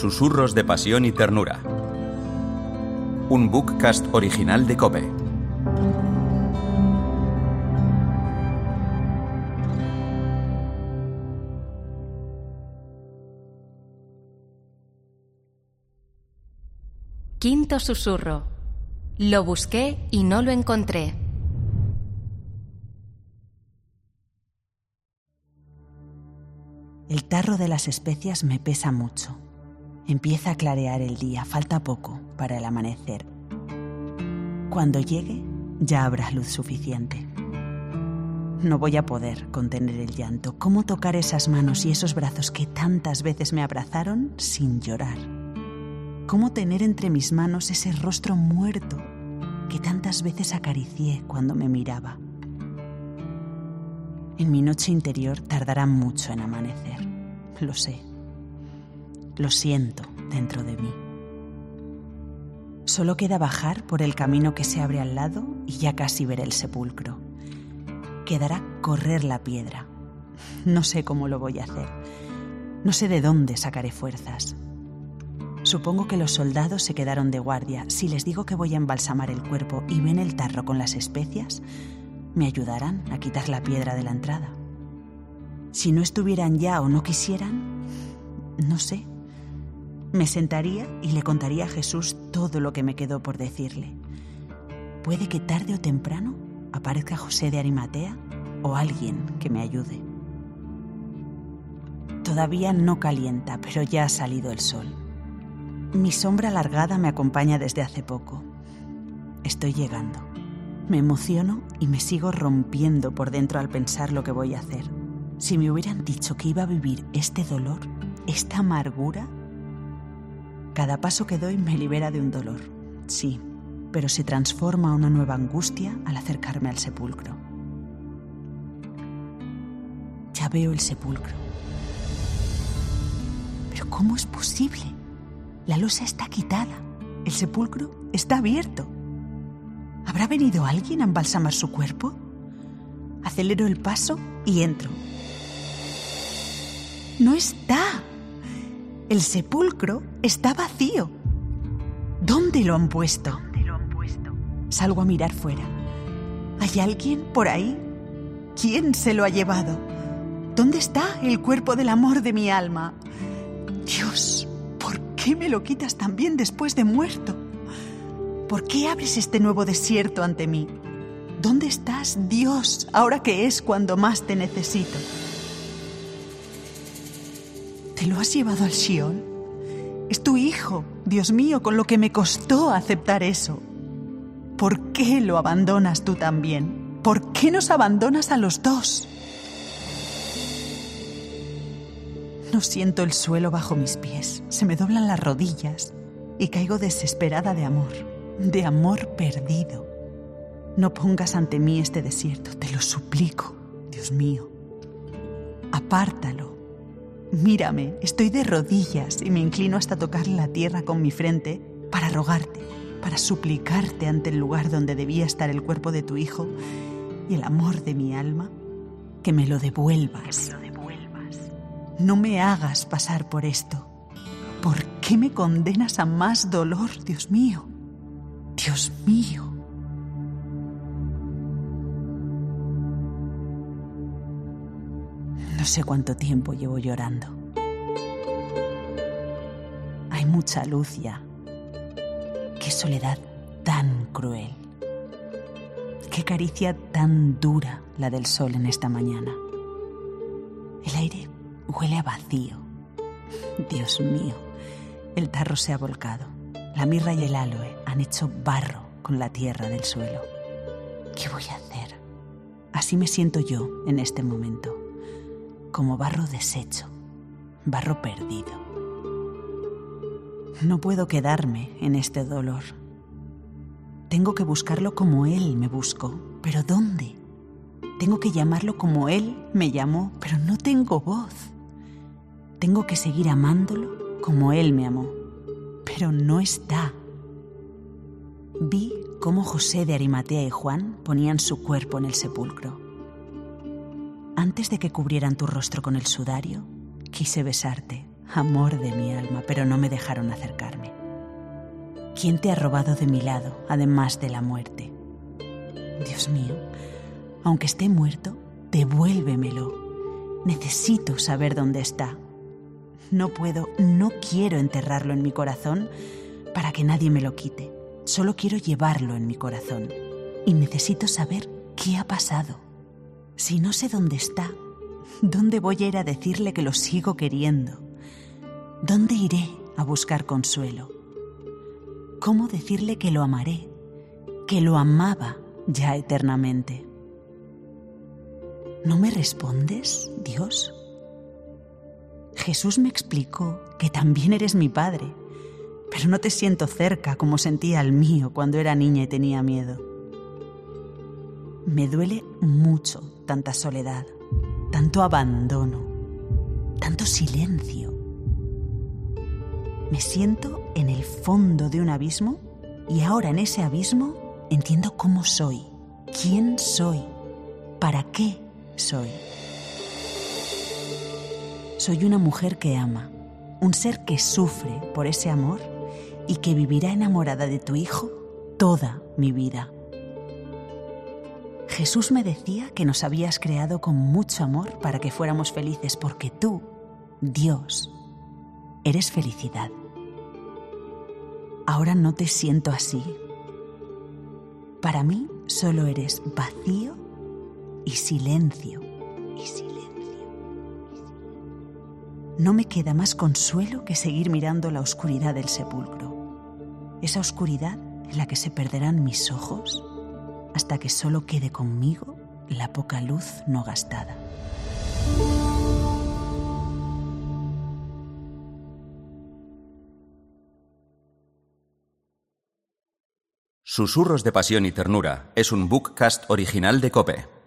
Susurros de Pasión y Ternura. Un bookcast original de Cope. Quinto susurro. Lo busqué y no lo encontré. El tarro de las especias me pesa mucho. Empieza a clarear el día, falta poco para el amanecer. Cuando llegue, ya habrá luz suficiente. No voy a poder contener el llanto. ¿Cómo tocar esas manos y esos brazos que tantas veces me abrazaron sin llorar? ¿Cómo tener entre mis manos ese rostro muerto que tantas veces acaricié cuando me miraba? En mi noche interior tardará mucho en amanecer. Lo sé. Lo siento dentro de mí. Solo queda bajar por el camino que se abre al lado y ya casi veré el sepulcro. Quedará correr la piedra. No sé cómo lo voy a hacer. No sé de dónde sacaré fuerzas. Supongo que los soldados se quedaron de guardia. Si les digo que voy a embalsamar el cuerpo y ven el tarro con las especias, me ayudarán a quitar la piedra de la entrada. Si no estuvieran ya o no quisieran, no sé. Me sentaría y le contaría a Jesús todo lo que me quedó por decirle. Puede que tarde o temprano aparezca José de Arimatea o alguien que me ayude. Todavía no calienta, pero ya ha salido el sol. Mi sombra alargada me acompaña desde hace poco. Estoy llegando. Me emociono y me sigo rompiendo por dentro al pensar lo que voy a hacer. Si me hubieran dicho que iba a vivir este dolor, esta amargura, cada paso que doy me libera de un dolor, sí, pero se transforma a una nueva angustia al acercarme al sepulcro. Ya veo el sepulcro. Pero ¿cómo es posible? La losa está quitada, el sepulcro está abierto. ¿Habrá venido alguien a embalsamar su cuerpo? Acelero el paso y entro. No está. El sepulcro está vacío. ¿Dónde lo han puesto? Salgo a mirar fuera. ¿Hay alguien por ahí? ¿Quién se lo ha llevado? ¿Dónde está el cuerpo del amor de mi alma? Dios, ¿por qué me lo quitas también después de muerto? ¿Por qué abres este nuevo desierto ante mí? ¿Dónde estás, Dios, ahora que es cuando más te necesito? ¿Te lo has llevado al Shion? Es tu hijo, Dios mío, con lo que me costó aceptar eso. ¿Por qué lo abandonas tú también? ¿Por qué nos abandonas a los dos? No siento el suelo bajo mis pies, se me doblan las rodillas y caigo desesperada de amor, de amor perdido. No pongas ante mí este desierto, te lo suplico, Dios mío. Apártalo. Mírame, estoy de rodillas y me inclino hasta tocar la tierra con mi frente para rogarte, para suplicarte ante el lugar donde debía estar el cuerpo de tu hijo y el amor de mi alma, que me lo devuelvas. No me hagas pasar por esto. ¿Por qué me condenas a más dolor, Dios mío? Dios mío. No sé cuánto tiempo llevo llorando. Hay mucha luz ya. Qué soledad tan cruel. Qué caricia tan dura la del sol en esta mañana. El aire huele a vacío. Dios mío, el tarro se ha volcado. La mirra y el aloe han hecho barro con la tierra del suelo. ¿Qué voy a hacer? Así me siento yo en este momento, como barro deshecho, barro perdido. No puedo quedarme en este dolor. Tengo que buscarlo como Él me buscó. ¿Pero dónde? Tengo que llamarlo como Él me llamó, pero no tengo voz. Tengo que seguir amándolo como Él me amó, pero no está. Vi cómo José de Arimatea y Juan ponían su cuerpo en el sepulcro. Antes de que cubrieran tu rostro con el sudario, quise besarte, amor de mi alma, pero no me dejaron acercarme. ¿Quién te ha robado de mi lado, además de la muerte? Dios mío, aunque esté muerto, devuélvemelo. Necesito saber dónde está. No puedo, no quiero enterrarlo en mi corazón para que nadie me lo quite. Solo quiero llevarlo en mi corazón. Y necesito saber qué ha pasado. Si no sé dónde está, ¿dónde voy a ir a decirle que lo sigo queriendo? ¿Dónde iré a buscar consuelo? ¿Cómo decirle que lo amaré, que lo amaba ya eternamente? ¿No me respondes, Dios? Jesús me explicó que también eres mi Padre, pero no te siento cerca como sentía al mío cuando era niña y tenía miedo. Me duele mucho tanta soledad, tanto abandono, tanto silencio. Me siento en el fondo de un abismo y ahora en ese abismo entiendo cómo soy, quién soy, para qué soy. Soy una mujer que ama, un ser que sufre por ese amor y que vivirá enamorada de tu Hijo toda mi vida. Jesús me decía que nos habías creado con mucho amor para que fuéramos felices porque tú, Dios, eres felicidad. Ahora no te siento así. Para mí solo eres vacío y silencio. Y silencio. No me queda más consuelo que seguir mirando la oscuridad del sepulcro. Esa oscuridad en la que se perderán mis ojos hasta que solo quede conmigo la poca luz no gastada. Susurros de Pasión y Ternura es un bookcast original de Cope.